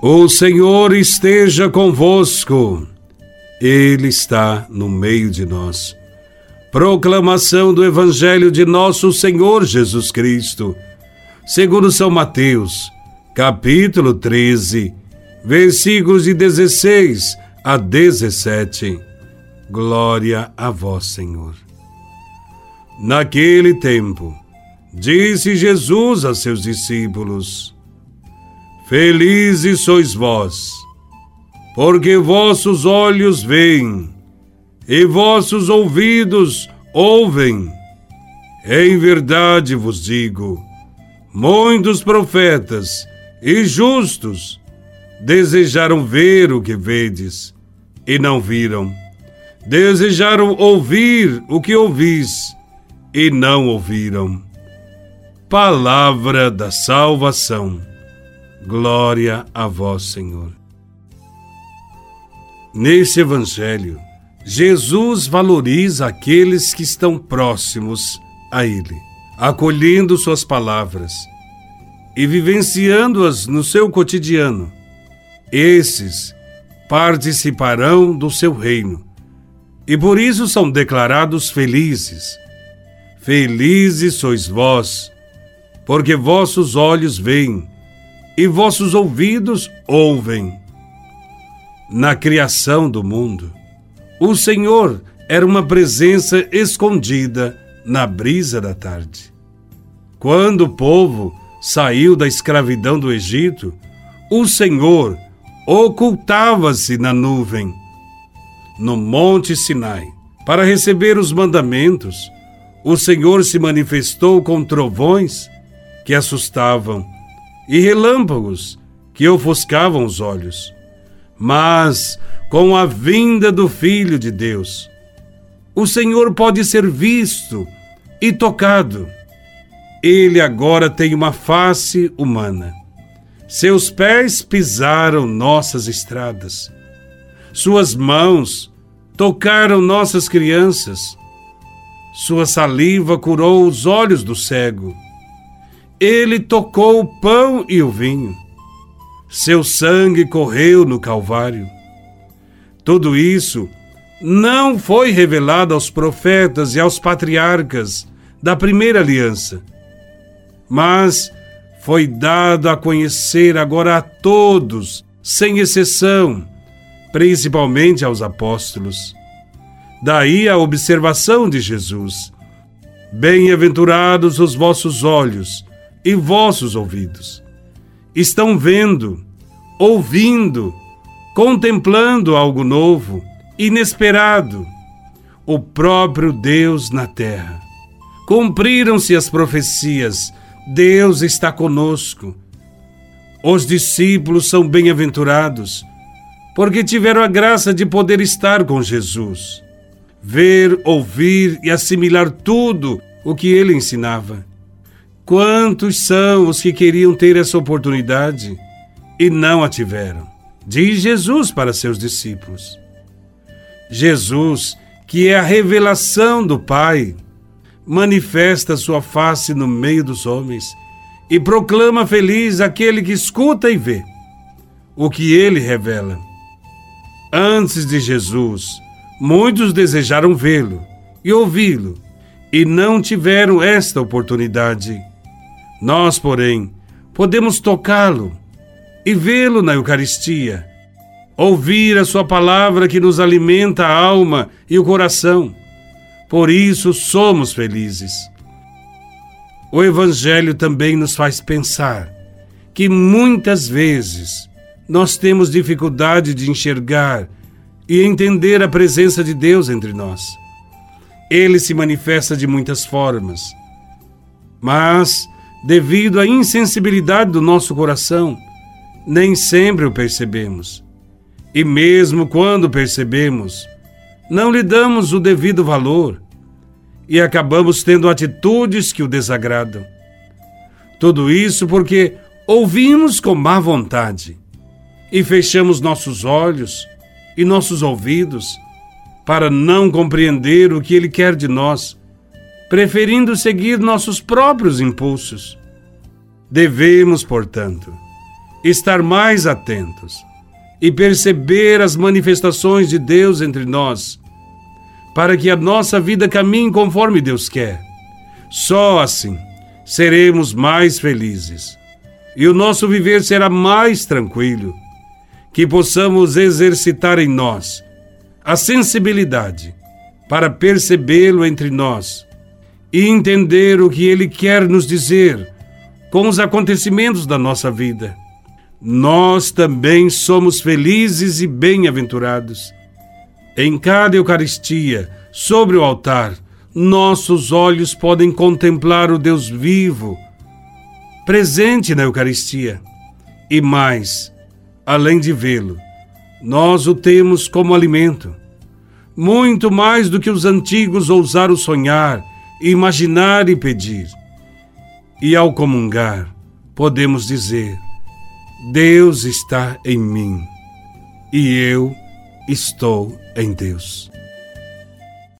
O Senhor esteja convosco, Ele está no meio de nós. Proclamação do Evangelho de Nosso Senhor Jesus Cristo, segundo São Mateus, capítulo 13, versículos de 16 a 17. Glória a Vós, Senhor. Naquele tempo, disse Jesus a seus discípulos: Felizes sois vós, porque vossos olhos veem e vossos ouvidos ouvem. Em verdade vos digo: muitos profetas e justos desejaram ver o que vedes e não viram, desejaram ouvir o que ouvis e não ouviram. Palavra da salvação. Glória a vós, Senhor. Nesse Evangelho, Jesus valoriza aqueles que estão próximos a Ele, acolhendo Suas palavras e vivenciando-as no seu cotidiano. Esses participarão do seu reino e por isso são declarados felizes. Felizes sois vós, porque vossos olhos veem e vossos ouvidos ouvem. Na criação do mundo, o Senhor era uma presença escondida na brisa da tarde. Quando o povo saiu da escravidão do Egito, o Senhor ocultava-se na nuvem, no Monte Sinai, para receber os mandamentos. O Senhor se manifestou com trovões que assustavam e relâmpagos que ofuscavam os olhos. Mas, com a vinda do Filho de Deus, o Senhor pode ser visto e tocado. Ele agora tem uma face humana. Seus pés pisaram nossas estradas. Suas mãos tocaram nossas crianças. Sua saliva curou os olhos do cego ele tocou o pão e o vinho. Seu sangue correu no Calvário. Tudo isso não foi revelado aos profetas e aos patriarcas da primeira aliança, mas foi dado a conhecer agora a todos, sem exceção, principalmente aos apóstolos. Daí a observação de Jesus: Bem-aventurados os vossos olhos e vossos ouvidos. Estão vendo, ouvindo, contemplando algo novo, inesperado, o próprio Deus na terra. Cumpriram-se as profecias, Deus está conosco. Os discípulos são bem-aventurados, porque tiveram a graça de poder estar com Jesus, ver, ouvir e assimilar tudo o que ele ensinava. Quantos são os que queriam ter essa oportunidade e não a tiveram? Diz Jesus para seus discípulos. Jesus, que é a revelação do Pai, manifesta sua face no meio dos homens e proclama feliz aquele que escuta e vê o que ele revela. Antes de Jesus, muitos desejaram vê-lo e ouvi-lo e não tiveram esta oportunidade. Nós, porém, podemos tocá-lo e vê-lo na Eucaristia, ouvir a Sua palavra que nos alimenta a alma e o coração. Por isso somos felizes. O Evangelho também nos faz pensar que muitas vezes nós temos dificuldade de enxergar e entender a presença de Deus entre nós. Ele se manifesta de muitas formas, mas devido à insensibilidade do nosso coração, nem sempre o percebemos. E mesmo quando percebemos, não lhe damos o devido valor e acabamos tendo atitudes que o desagradam. Tudo isso porque ouvimos com má vontade e fechamos nossos olhos e nossos ouvidos para não compreender o que ele quer de nós preferindo seguir nossos próprios impulsos. Devemos, portanto, estar mais atentos e perceber as manifestações de Deus entre nós, para que a nossa vida caminhe conforme Deus quer. Só assim seremos mais felizes e o nosso viver será mais tranquilo. Que possamos exercitar em nós a sensibilidade para percebê-lo entre nós e entender o que ele quer nos dizer com os acontecimentos da nossa vida. Nós também somos felizes e bem-aventurados. Em cada Eucaristia, sobre o altar, nossos olhos podem contemplar o Deus vivo, presente na Eucaristia. E mais, além de vê-lo, nós o temos como alimento. Muito mais do que os antigos ousaram sonhar, imaginar e pedir. E ao comungar, podemos dizer: Deus está em mim e eu estou em Deus.